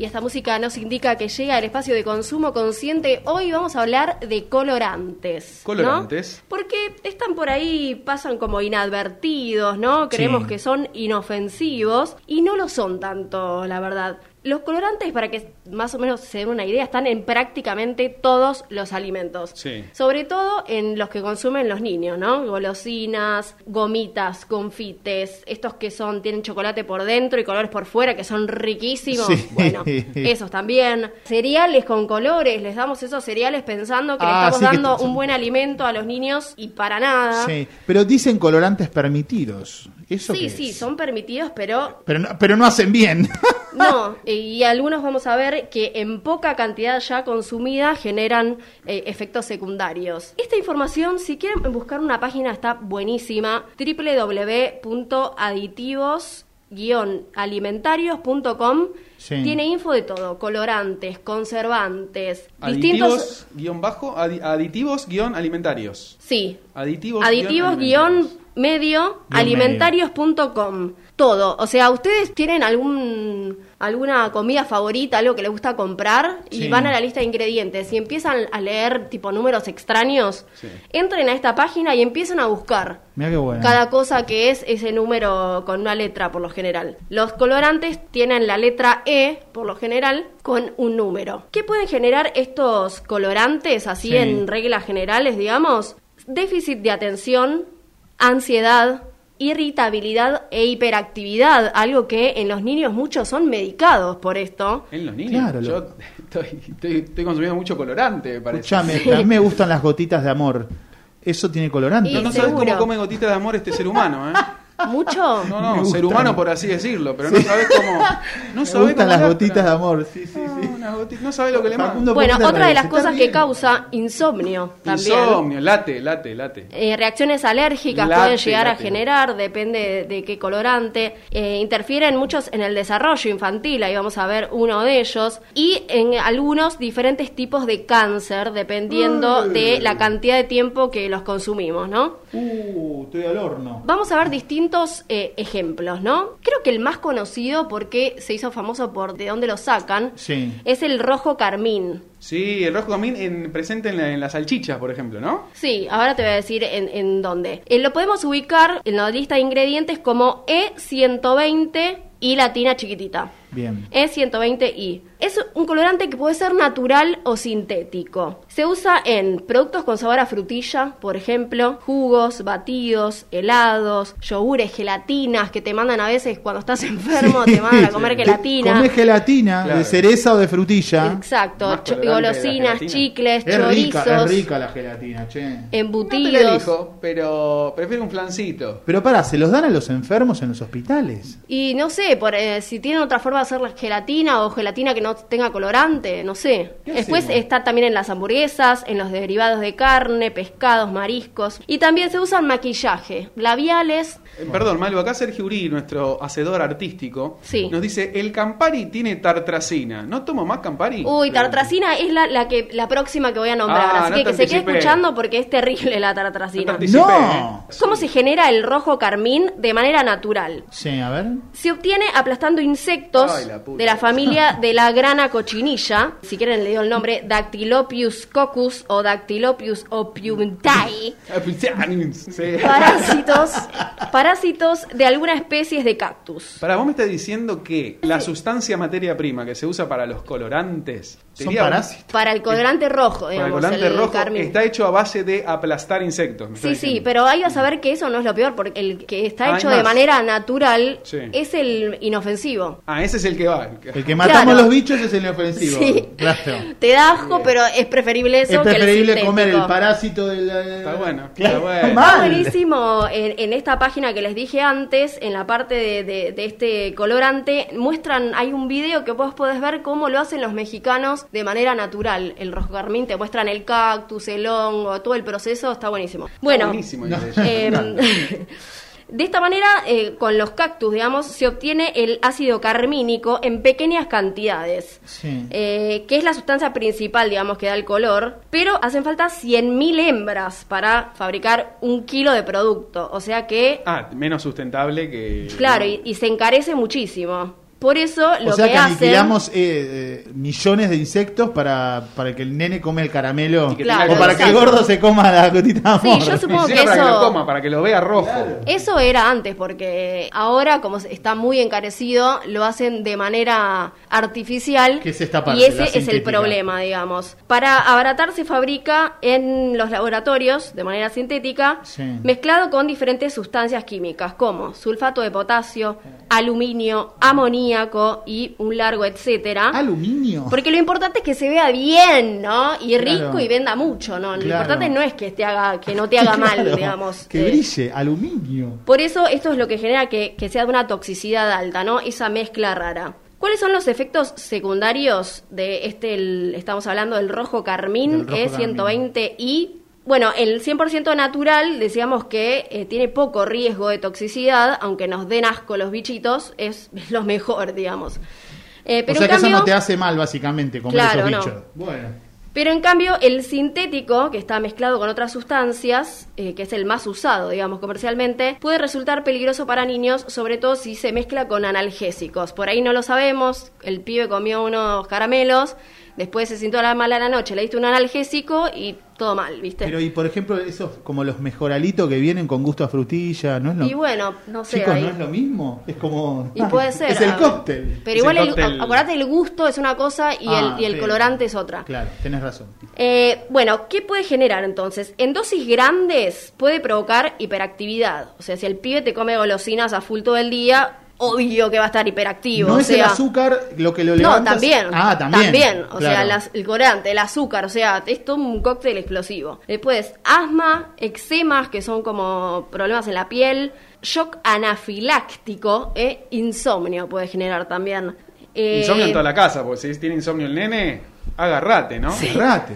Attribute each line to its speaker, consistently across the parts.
Speaker 1: Y esta música nos indica que llega el espacio de consumo consciente. Hoy vamos a hablar de colorantes. ¿no?
Speaker 2: Colorantes.
Speaker 1: Porque están por ahí, pasan como inadvertidos, ¿no? Creemos
Speaker 3: Sí.
Speaker 1: que son inofensivos y no lo son tanto, la verdad. Los colorantes, para que más o menos se den una idea, están en prácticamente todos los alimentos.
Speaker 2: Sí.
Speaker 1: Sobre todo en los que consumen los niños, ¿no? Golosinas, gomitas, confites, estos que son, tienen chocolate por dentro y colores por fuera, que son riquísimos.
Speaker 3: Sí.
Speaker 1: Bueno, esos también. Cereales con colores, les damos esos cereales pensando que
Speaker 3: Ah,
Speaker 1: le estamos
Speaker 3: sí, que
Speaker 1: dando un buen alimento a los niños y para nada.
Speaker 3: Sí, pero dicen colorantes permitidos. ¿Eso
Speaker 1: Sí, sí,
Speaker 3: es?
Speaker 1: son permitidos, pero
Speaker 3: Pero no, pero no hacen bien.
Speaker 1: no. Y algunos vamos a ver que en poca cantidad ya consumida generan eh, efectos secundarios. Esta información, si quieren buscar una página, está buenísima: www.aditivos-alimentarios.com.
Speaker 3: Sí.
Speaker 1: Tiene info de todo: colorantes, conservantes,
Speaker 2: Aditivos,
Speaker 1: distintos.
Speaker 2: guion bajo, adi- aditivos, guion alimentarios.
Speaker 1: Sí,
Speaker 2: Aditivos,
Speaker 1: aditivos guion medio alimentarios.com todo o sea ustedes tienen algún alguna comida favorita algo que les gusta comprar y
Speaker 3: Sí.
Speaker 1: van a la lista de ingredientes y empiezan a leer tipo números extraños
Speaker 2: Sí.
Speaker 1: entren a esta página y empiezan a buscar
Speaker 3: Mira qué bueno.
Speaker 1: cada cosa que es ese número con una letra por lo general. Los colorantes tienen la letra E por lo general con un número. ¿Qué pueden generar estos colorantes así
Speaker 3: Sí.
Speaker 1: en reglas generales, digamos? Déficit de atención, ansiedad, irritabilidad e hiperactividad, algo que en los niños muchos son medicados por esto.
Speaker 2: En los niños.
Speaker 3: Claro,
Speaker 2: Yo
Speaker 3: lo-
Speaker 2: estoy, estoy, estoy consumiendo mucho colorante, me parece.
Speaker 3: Escuchame, a mí me gustan las gotitas de amor. ¿Eso tiene colorante?
Speaker 2: No, no sabes cómo come gotitas de amor este ser humano, ¿eh?
Speaker 1: ¿Mucho?
Speaker 2: No,
Speaker 3: Me
Speaker 2: no,
Speaker 3: gustan.
Speaker 2: ser humano por así decirlo, pero no sabes cómo. No
Speaker 3: me
Speaker 2: sabes
Speaker 3: gustan
Speaker 2: cómo
Speaker 3: las gotitas de amor. Sí, sí, sí.
Speaker 2: Unas gotitas- no sabes lo que le manda.
Speaker 1: Bueno,
Speaker 3: ¿por qué te
Speaker 1: otra de las cosas que causa insomnio también.
Speaker 2: Insomnio, late, late, late.
Speaker 1: Eh, reacciones alérgicas
Speaker 2: Late,
Speaker 1: pueden llegar a generar, depende de, de qué colorante. Eh, interfieren muchos en el desarrollo infantil, ahí vamos a ver uno de ellos. Y en algunos diferentes tipos de cáncer, dependiendo de la cantidad de tiempo que los consumimos, ¿no?
Speaker 3: Uh, estoy al horno.
Speaker 1: Vamos a ver distintos eh, ejemplos, ¿no? Creo que el más conocido, porque se hizo famoso por de dónde lo sacan,
Speaker 3: Sí.
Speaker 1: es el rojo carmín.
Speaker 2: Sí, el rojo camín en, presente en, la- en las salchichas, por ejemplo, ¿no?
Speaker 1: Sí, ahora te voy a decir en, en dónde. Eh, lo podemos ubicar en la lista de ingredientes como E120 y latina chiquitita.
Speaker 3: Bien.
Speaker 1: E120i. Es un colorante que puede ser natural o sintético. Se usa en productos con sabor a frutilla, por ejemplo, jugos, batidos, helados, yogures, gelatinas que te mandan a veces cuando estás enfermo, te mandan a comer gelatina.
Speaker 3: Comés gelatina
Speaker 2: Claro.
Speaker 3: de cereza o de frutilla.
Speaker 1: Exacto, golosinas, chicles,
Speaker 3: Es rica,
Speaker 1: chorizos,
Speaker 3: es rica la gelatina, che.
Speaker 2: No te
Speaker 1: embutidos.
Speaker 2: dijo, pero prefiero un flancito.
Speaker 3: Pero pará, ¿se los dan a los enfermos en los hospitales?
Speaker 1: Y no sé, por, eh, si tienen otra forma de hacer la gelatina o gelatina que no tenga colorante, no sé.
Speaker 3: ¿Qué
Speaker 1: Después
Speaker 3: hacemos?
Speaker 1: está también en las hamburguesas, en los derivados de carne, pescados, mariscos. Y también se usan maquillaje, labiales.
Speaker 2: Eh, Perdón, Malvo, acá Sergio Uri, nuestro hacedor artístico,
Speaker 1: Sí.
Speaker 2: nos dice, el Campari tiene tartracina. ¿No tomo más Campari?
Speaker 1: Uy, tartracina es la, la que la próxima que voy a nombrar,
Speaker 2: Ah,
Speaker 1: así
Speaker 2: no
Speaker 1: que que se quede escuchando porque es terrible la tartracina.
Speaker 3: No.
Speaker 1: ¿Cómo se genera el rojo carmín de manera natural?
Speaker 3: Sí, a ver.
Speaker 1: Se obtiene aplastando insectos
Speaker 2: La
Speaker 1: de la familia de la grana cochinilla, si quieren le digo el nombre, Dactylopius coccus o Dactylopius opiumtae, parásitos, parásitos de alguna especie de cactus.
Speaker 2: Para vos me estás diciendo que la sustancia materia prima que se usa para los colorantes
Speaker 3: Son
Speaker 2: sería-
Speaker 3: parásitos.
Speaker 1: Para el colorante rojo,
Speaker 2: Para el
Speaker 1: digamos,
Speaker 2: colorante
Speaker 1: el
Speaker 2: rojo
Speaker 1: carmín.
Speaker 2: está hecho a base de aplastar insectos.
Speaker 1: Sí, sí, pero hay que saber que eso no es lo peor, porque el que está
Speaker 2: Ah,
Speaker 1: hecho de manera natural
Speaker 2: Sí.
Speaker 1: es el inofensivo.
Speaker 2: Ah, ese es el que va. el que-
Speaker 3: matamos
Speaker 1: Claro.
Speaker 3: los bichos es el ofensivo.
Speaker 1: Sí.
Speaker 3: Claro.
Speaker 1: Te da asco, pero es preferible eso
Speaker 3: Es
Speaker 1: que el
Speaker 3: preferible comer el parásito del.
Speaker 2: Está bueno, está bueno.
Speaker 1: Está
Speaker 3: Mal.
Speaker 1: buenísimo en, en esta página que les dije antes, en la parte de, de- de este colorante, muestran, hay un video que vos podés ver cómo lo hacen los mexicanos de manera natural. El rojo carmín te muestran el cactus, el hongo, todo el proceso, está buenísimo. Bueno,
Speaker 2: Está buenísimo,
Speaker 3: No.
Speaker 1: de esta manera, eh, con los cactus, digamos, se obtiene el ácido carmínico en pequeñas cantidades.
Speaker 3: Sí.
Speaker 1: Eh, que es la sustancia principal, digamos, que da el color, pero hacen falta 100.000 hembras para fabricar un kilo de producto, o sea que,
Speaker 2: Ah, menos sustentable que.
Speaker 1: claro, y, y se encarece muchísimo. Por eso lo
Speaker 3: o sea
Speaker 1: que,
Speaker 3: que,
Speaker 1: hacen...
Speaker 3: aniquilamos eh, eh, millones de insectos para, para que el nene come el caramelo.
Speaker 1: Claro,
Speaker 3: o para que el gordo se coma la gotita de
Speaker 1: Sí,
Speaker 3: amor.
Speaker 1: yo supongo que
Speaker 2: siquiera para que lo
Speaker 1: eso...
Speaker 2: coma, para que lo vea rojo.
Speaker 1: Eso era antes, porque ahora, como está muy encarecido, lo hacen de manera artificial.
Speaker 3: Que es esta parte,
Speaker 1: y ese
Speaker 3: la
Speaker 1: es el problema, digamos. Para abaratar se fabrica en los laboratorios de manera sintética,
Speaker 3: Sí.
Speaker 1: mezclado con diferentes sustancias químicas, como sulfato de potasio, aluminio, amoníaco y un largo etcétera.
Speaker 3: Aluminio.
Speaker 1: Porque lo importante es que se vea bien, ¿no? Y rico
Speaker 3: Claro.
Speaker 1: y venda mucho, ¿no? Lo
Speaker 3: Claro.
Speaker 1: importante no es que te haga, que no te haga mal, digamos.
Speaker 3: Que
Speaker 1: Eh,
Speaker 3: brille, aluminio.
Speaker 1: por eso esto es lo que genera que, que sea de una toxicidad alta, ¿no? Esa mezcla rara. ¿Cuáles son los efectos secundarios de este, el- estamos hablando del rojo carmín
Speaker 3: Del rojo
Speaker 1: E120 y bueno, el 100% natural, decíamos que eh, tiene poco riesgo de toxicidad, aunque nos den asco los bichitos, es, lo mejor, digamos. Eh,
Speaker 3: o
Speaker 1: pero
Speaker 3: sea
Speaker 1: en
Speaker 3: que eso
Speaker 1: cambio-
Speaker 3: no te hace mal, básicamente, comer
Speaker 1: Claro,
Speaker 3: esos
Speaker 1: no.
Speaker 3: bichos. Bueno.
Speaker 1: pero en cambio, el sintético, que está mezclado con otras sustancias, eh, que es el más usado, digamos, comercialmente, puede resultar peligroso para niños, sobre todo si se mezcla con analgésicos. Por ahí no lo sabemos, el pibe comió unos caramelos, después se sintió la mala la noche, le diste un analgésico y todo mal, ¿viste?
Speaker 3: Pero, y por ejemplo, esos como los mejoralitos que vienen con gusto a frutilla, ¿no es lo
Speaker 1: y bueno, no sé.
Speaker 3: Chicos,
Speaker 1: ahí-
Speaker 3: ¿no es lo mismo? Es como.
Speaker 1: Y puede ser.
Speaker 3: Es el
Speaker 1: a-
Speaker 3: cóctel.
Speaker 1: Pero
Speaker 2: Es
Speaker 1: igual,
Speaker 2: el
Speaker 1: el,
Speaker 2: cóctel.
Speaker 1: acuérdate, el gusto es una cosa y
Speaker 3: Ah,
Speaker 1: el, y el
Speaker 3: sí.
Speaker 1: colorante es otra.
Speaker 3: Claro, tenés razón.
Speaker 1: Eh, bueno, ¿qué puede generar entonces? En dosis grandes puede provocar hiperactividad. O sea, si el pibe te come golosinas a full todo el día, obvio que va a estar hiperactivo.
Speaker 3: no
Speaker 1: o
Speaker 3: es el azúcar lo que lo
Speaker 1: No,
Speaker 3: levanta.
Speaker 1: también.
Speaker 3: Ah, también.
Speaker 1: O
Speaker 3: claro.
Speaker 1: sea, las- el colorante, el azúcar, o sea, es todo un cóctel explosivo. Después, asma, eczemas, que son como problemas en la piel, shock anafiláctico, e insomnio puede generar también. Eh,
Speaker 2: Insomnio en toda la casa, porque si tiene insomnio el nene, agarrate, ¿no?
Speaker 3: Cerrate.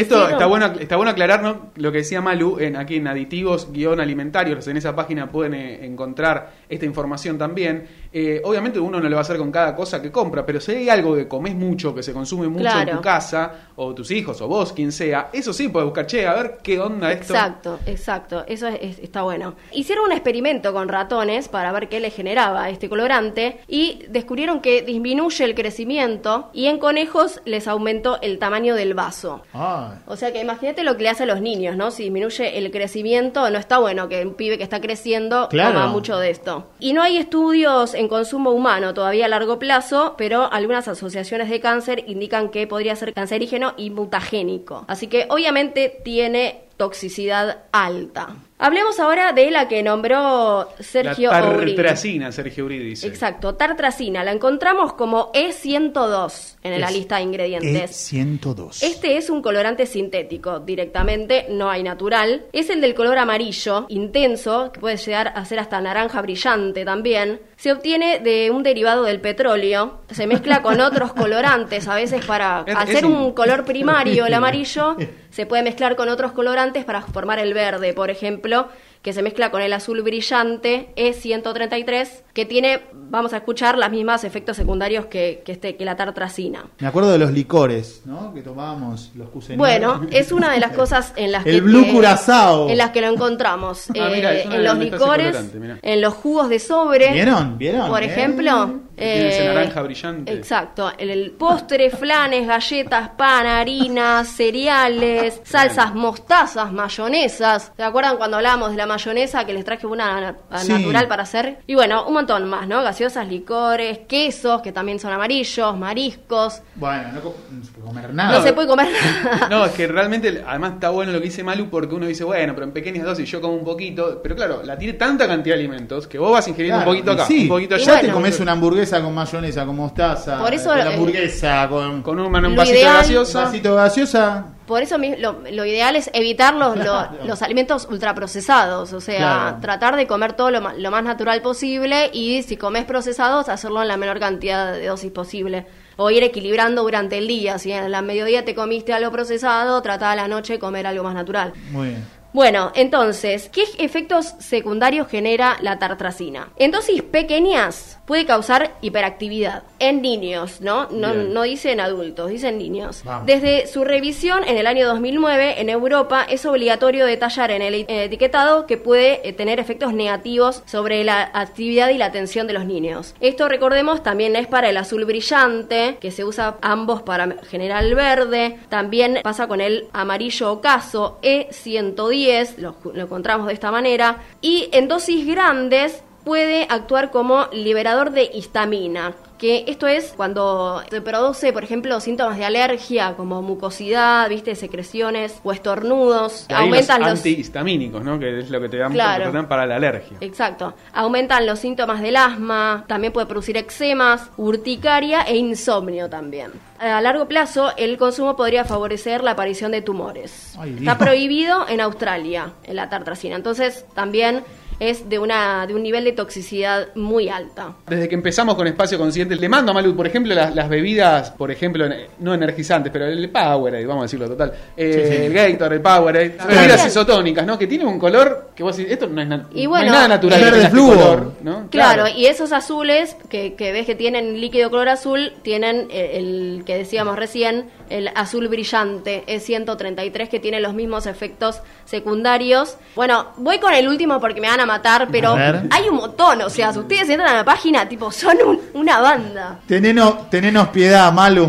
Speaker 2: Esto está bueno, está bueno aclarar ¿no? lo que decía Malu en, aquí en aditivos guion alimentarios. En esa página pueden eh, encontrar esta información también. Eh, obviamente uno no lo va a hacer con cada cosa que compra, pero si hay algo que comes mucho, que se consume mucho en tu casa, o tus hijos, o vos, quien sea, eso sí puedes buscar, che, a ver qué onda esto.
Speaker 1: Exacto, exacto. Eso es- es- está bueno. Hicieron un experimento con ratones para ver qué le generaba este colorante y descubrieron que disminuye el crecimiento y en conejos les aumentó el tamaño del vaso.
Speaker 3: Ah,
Speaker 1: O sea que imagínate lo que le hace a los niños, ¿no? Si disminuye el crecimiento, no está bueno que un pibe que está creciendo
Speaker 3: Claro.
Speaker 1: coma mucho de esto. Y no hay estudios en consumo humano todavía a largo plazo, pero algunas asociaciones de cáncer indican que podría ser cancerígeno y mutagénico. Así que obviamente tiene toxicidad alta. Hablemos ahora de la que nombró Sergio
Speaker 2: la tartracina, Sergio Uri dice.
Speaker 1: Exacto, tartracina. La encontramos como E102 en la lista de ingredientes.
Speaker 3: E102.
Speaker 1: Este es un colorante sintético, directamente no hay natural. Es el del color amarillo, intenso, que puede llegar a ser hasta naranja brillante también. Se obtiene de un derivado del petróleo, se mezcla con otros colorantes, a veces para
Speaker 2: Es-
Speaker 1: al
Speaker 2: es
Speaker 1: ser
Speaker 2: un-
Speaker 1: un color primario, el amarillo, se puede mezclar con otros colorantes para formar el verde, por ejemplo, que se mezcla con el azul brillante E133, que tiene, vamos a escuchar, los mismos efectos secundarios que, que, este, que la tartracina.
Speaker 3: Me acuerdo de los licores, ¿no? Que tomábamos los cuseñores.
Speaker 1: Bueno, es una de las cosas en las
Speaker 3: El
Speaker 1: que
Speaker 3: Blue
Speaker 1: eh,
Speaker 3: Curazao.
Speaker 1: en las que lo encontramos
Speaker 2: Ah, mira,
Speaker 1: eh, en los
Speaker 2: las
Speaker 1: licores, en los jugos de sobre.
Speaker 3: ¿Vieron? ¿Vieron?
Speaker 1: Por
Speaker 3: Eh.
Speaker 1: ejemplo,
Speaker 2: Tiene ese
Speaker 1: eh,
Speaker 2: naranja brillante.
Speaker 1: Exacto, el, el postre, flanes, galletas, pan, harinas, cereales, salsas, mostazas, mayonesas. ¿Se acuerdan cuando hablábamos de la mayonesa que les traje una na-
Speaker 3: Sí.
Speaker 1: natural para hacer? Y bueno, un montón más, ¿no? Gaseosas, licores, quesos que también son amarillos, mariscos.
Speaker 3: Bueno, no, no se puede comer
Speaker 1: No,
Speaker 3: nada.
Speaker 1: se puede comer nada.
Speaker 2: No, es que realmente, además está bueno lo que dice Malu porque uno dice, bueno, pero en pequeñas dosis yo como un poquito, pero claro, la tiene tanta cantidad de alimentos que vos vas ingiriendo
Speaker 3: Claro,
Speaker 2: un poquito acá,
Speaker 3: sí,
Speaker 2: un poquito allá.
Speaker 3: ya te comes una hamburguesa con mayonesa, con mostaza.
Speaker 1: Por eso,
Speaker 3: con la hamburguesa, con,
Speaker 2: Con un, un vasito de gaseosa.
Speaker 3: vasito de gaseosa.
Speaker 1: Por eso lo, lo ideal es evitar los, lo-
Speaker 3: Claro.
Speaker 1: los alimentos ultraprocesados, o sea,
Speaker 3: Claro.
Speaker 1: tratar de comer todo lo, lo más natural posible y si comes procesados, hacerlo en la menor cantidad de dosis posible. O ir equilibrando durante el día. Si en la mediodía te comiste algo procesado, trata a la noche de comer algo más natural.
Speaker 3: Muy bien.
Speaker 1: Bueno, entonces, ¿qué efectos secundarios genera la tartracina? En dosis pequeñas puede causar hiperactividad en niños, ¿no? No,
Speaker 2: Bien.
Speaker 1: no dicen adultos, dicen niños.
Speaker 3: Vamos.
Speaker 1: Desde su revisión en el año 2009 en Europa es obligatorio detallar en el etiquetado que puede eh, tener efectos negativos sobre la actividad y la atención de los niños. Esto recordemos también es para el azul brillante, que se usa ambos para generar el verde, también pasa con el amarillo ocaso E110, lo, lo encontramos de esta manera, y en dosis grandes puede actuar como liberador de histamina, que esto es cuando se produce, por ejemplo, síntomas de alergia como mucosidad, viste, secreciones o estornudos,
Speaker 2: ahí
Speaker 1: aumentan
Speaker 2: los
Speaker 1: los
Speaker 2: antihistamínicos, ¿no? Que es lo que te dan
Speaker 1: Claro.
Speaker 2: para la alergia.
Speaker 1: Exacto. Aumentan los síntomas del asma, también puede producir eczemas, urticaria e insomnio también. A largo plazo, el consumo podría favorecer la aparición de tumores.
Speaker 3: Ay,
Speaker 1: Está prohibido en Australia, en la tartracina. Entonces, también es de, una, de un nivel de toxicidad muy alta.
Speaker 2: Desde que empezamos con Espacio Consciente, le mando a Malu, por ejemplo, las, las bebidas, por ejemplo, no energizantes, pero el Powerade, vamos a decirlo total. Eh,
Speaker 3: Sí, sí.
Speaker 2: El Gatorade, el Powerade. Bebidas isotónicas, ¿no? Que tienen un color que vos decís, esto no es, na-
Speaker 1: Y
Speaker 2: no
Speaker 1: bueno,
Speaker 2: hay nada natural.
Speaker 3: verde
Speaker 2: este color, ¿no?
Speaker 1: Claro, y esos azules que, que ves que tienen líquido color azul, tienen eh, el, que decíamos recién, el azul brillante, E133, que tiene los mismos efectos secundarios. Bueno, voy con el último porque me van a matar, pero
Speaker 3: A
Speaker 1: hay un montón, o sea, si ustedes entran a la página, tipo, son un- una banda.
Speaker 3: Tenenos, tenenos piedad, Malu.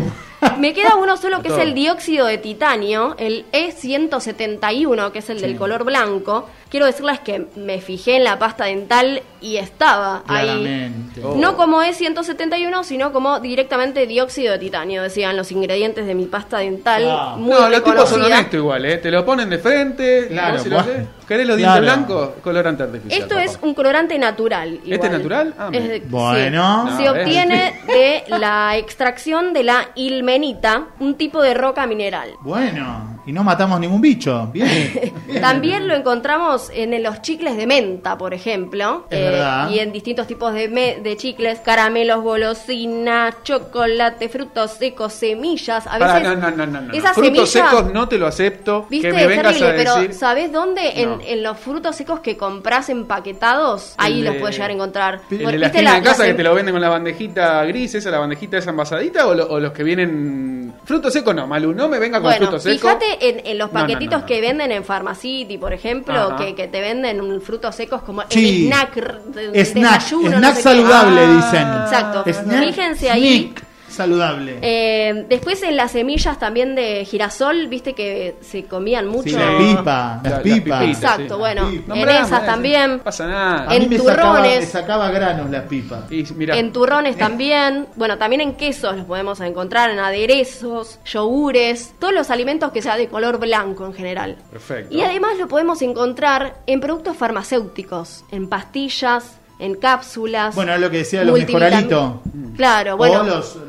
Speaker 1: Me queda uno solo que es el dióxido de titanio, el E171, que es el del color blanco. Quiero decirles que me fijé en la pasta dental y estaba ahí.
Speaker 3: Claramente.
Speaker 2: Oh.
Speaker 1: No como E171, sino como directamente dióxido de titanio, decían los ingredientes de mi pasta dental.
Speaker 3: Ah.
Speaker 1: Muy
Speaker 2: no, los tipos son honestos igual, ¿eh? Te lo ponen de frente.
Speaker 3: Claro,
Speaker 2: ¿no? Si lo. ¿Querés los dientes
Speaker 3: Claro.
Speaker 2: blancos? Colorante artificial.
Speaker 1: Esto
Speaker 2: papá.
Speaker 1: es un colorante natural.
Speaker 2: ¿Este
Speaker 1: igual.
Speaker 2: natural? Ah,
Speaker 1: Es
Speaker 3: Bueno.
Speaker 1: sí.
Speaker 2: No,
Speaker 1: Se
Speaker 2: ¿ves?
Speaker 1: obtiene de la extracción de la ilmenita, un tipo de roca mineral.
Speaker 3: Bueno, y no matamos ningún bicho. Bien.
Speaker 1: También lo encontramos en los chicles de menta, por ejemplo, eh,
Speaker 3: verdad.
Speaker 1: y en distintos tipos de, me- de chicles, caramelos, golosinas, chocolate, frutos secos, semillas. A veces
Speaker 2: no, no, no, no, no.
Speaker 1: esas
Speaker 2: Frutos
Speaker 1: semillas-
Speaker 2: secos no te lo acepto.
Speaker 1: Viste,
Speaker 2: que me vengas
Speaker 1: terrible,
Speaker 2: a decir.
Speaker 1: pero ¿sabés dónde? En,
Speaker 2: No.
Speaker 1: en los frutos secos que compras empaquetados, ahí
Speaker 2: El
Speaker 1: los
Speaker 2: de-
Speaker 1: puedes llegar a encontrar.
Speaker 2: ¿El de la
Speaker 1: ¿viste
Speaker 2: esquina de
Speaker 1: la-
Speaker 2: casa que te lo venden con la bandejita gris, esa, la bandejita esa envasadita? ¿O, lo- o los que vienen. Fruto seco no, Malu, no me venga con
Speaker 1: Bueno,
Speaker 2: fruto seco.
Speaker 1: fíjate en, en los
Speaker 2: no,
Speaker 1: paquetitos
Speaker 2: no, no.
Speaker 1: que venden en Pharmacity, por ejemplo, que, que te venden frutos secos como
Speaker 3: Sí.
Speaker 1: el snack de,
Speaker 3: Snack,
Speaker 1: desayuno, no
Speaker 3: snack
Speaker 1: sé
Speaker 3: saludable,
Speaker 2: Ah,
Speaker 3: dicen.
Speaker 1: Exacto.
Speaker 3: Snack,
Speaker 1: Fíjense ahí.
Speaker 3: Saludable.
Speaker 1: Eh, después en las semillas también de girasol, viste que se comían mucho.
Speaker 3: Sí, la pipa, las
Speaker 2: La-
Speaker 3: pipas.
Speaker 1: Exacto,
Speaker 2: sí.
Speaker 1: bueno,
Speaker 3: pipa.
Speaker 1: en esas también.
Speaker 2: No pasa nada.
Speaker 3: A mí
Speaker 1: en
Speaker 3: me sacaba,
Speaker 1: turrones.
Speaker 3: me sacaba granos las pipas.
Speaker 2: Y
Speaker 1: En turrones también, bueno, también en quesos los podemos encontrar, en aderezos, yogures, todos los alimentos que sea de color blanco en general.
Speaker 2: Perfecto.
Speaker 1: Y además lo podemos encontrar en productos farmacéuticos, en pastillas, en cápsulas.
Speaker 3: Bueno, es lo que decía los mejoralitos.
Speaker 1: Claro, bueno.
Speaker 3: o los, los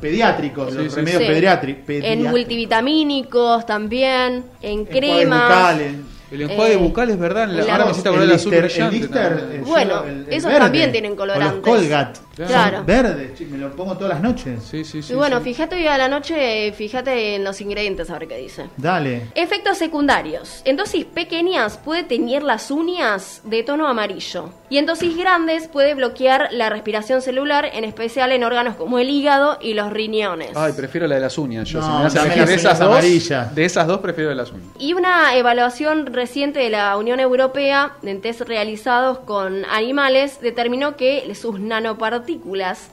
Speaker 3: pediátricos,
Speaker 2: Sí,
Speaker 3: los
Speaker 2: sí,
Speaker 3: remedios
Speaker 1: sí.
Speaker 3: pediatri-
Speaker 1: en
Speaker 3: pediátricos.
Speaker 1: multivitamínicos también, en cremas.
Speaker 3: bucales.
Speaker 2: el enjuague
Speaker 1: eh,
Speaker 2: bucal es verdad.
Speaker 1: la-
Speaker 2: Ahora me hiciste acordar
Speaker 3: el
Speaker 2: el azul
Speaker 3: Lister-
Speaker 2: brillante.
Speaker 3: el Lister,
Speaker 2: también.
Speaker 1: Bueno,
Speaker 3: yo, el- el
Speaker 1: esos
Speaker 3: verde.
Speaker 1: también tienen
Speaker 3: O
Speaker 1: colorantes.
Speaker 3: los Colgate.
Speaker 2: Claro.
Speaker 3: Son verdes, chi- me lo pongo todas las noches.
Speaker 2: Sí, sí, sí.
Speaker 1: y bueno,
Speaker 2: sí.
Speaker 1: fíjate hoy a la noche, fíjate en los ingredientes a ver qué dice.
Speaker 3: Dale.
Speaker 1: Efectos secundarios. En dosis pequeñas puede teñir las uñas de tono amarillo. Y en dosis grandes puede bloquear la respiración celular, en especial en órganos como el hígado y los riñones.
Speaker 2: Ay, prefiero la de las uñas. Yo,
Speaker 3: No,
Speaker 2: si me de esas
Speaker 3: uñas
Speaker 2: dos,
Speaker 3: amarillas.
Speaker 2: de esas dos prefiero de las uñas.
Speaker 1: Y una evaluación reciente de la Unión Europea en test realizados con animales determinó que sus nanopartículas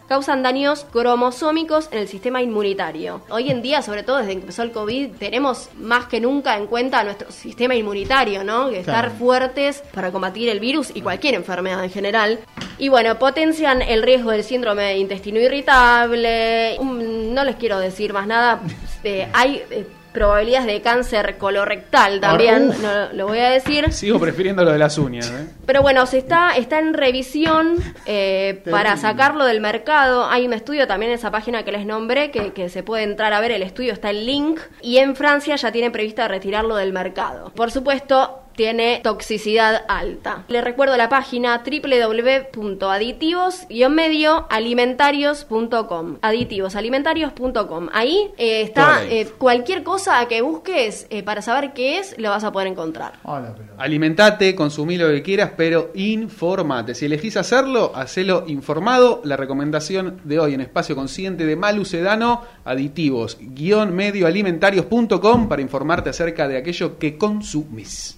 Speaker 1: causan daños cromosómicos en el sistema inmunitario. Hoy en día, sobre todo desde que empezó el COVID, tenemos más que nunca en cuenta nuestro sistema inmunitario, ¿no? Que estar
Speaker 3: Claro.
Speaker 1: fuertes para combatir el virus y cualquier enfermedad en general. Y bueno, potencian el riesgo del síndrome de intestino irritable. No les quiero decir más nada. Eh, hay eh, probabilidades de cáncer colorectal también,
Speaker 3: Uf.
Speaker 1: no lo voy a decir.
Speaker 2: Sigo prefiriendo lo de las uñas. ¿eh?
Speaker 1: Pero bueno, se está, está en revisión eh, para sacarlo del mercado. Hay un estudio también en esa página que les nombré, que, que se puede entrar a ver. El estudio está el link. Y en Francia ya tienen prevista retirarlo del mercado. Por supuesto, tiene toxicidad alta. Le recuerdo la página www.aditivos-medioalimentarios.com aditivosalimentarios.com Ahí eh, está eh, cualquier cosa que busques eh, para saber qué es, lo vas a poder encontrar.
Speaker 3: Hola, pero-
Speaker 2: Alimentate, consumí lo que quieras, pero informate. Si elegís hacerlo, hacelo informado. La recomendación de hoy en Espacio Consciente de Malu Sedano, aditivos, guion medioalimentarios.com para informarte acerca de aquello que consumís.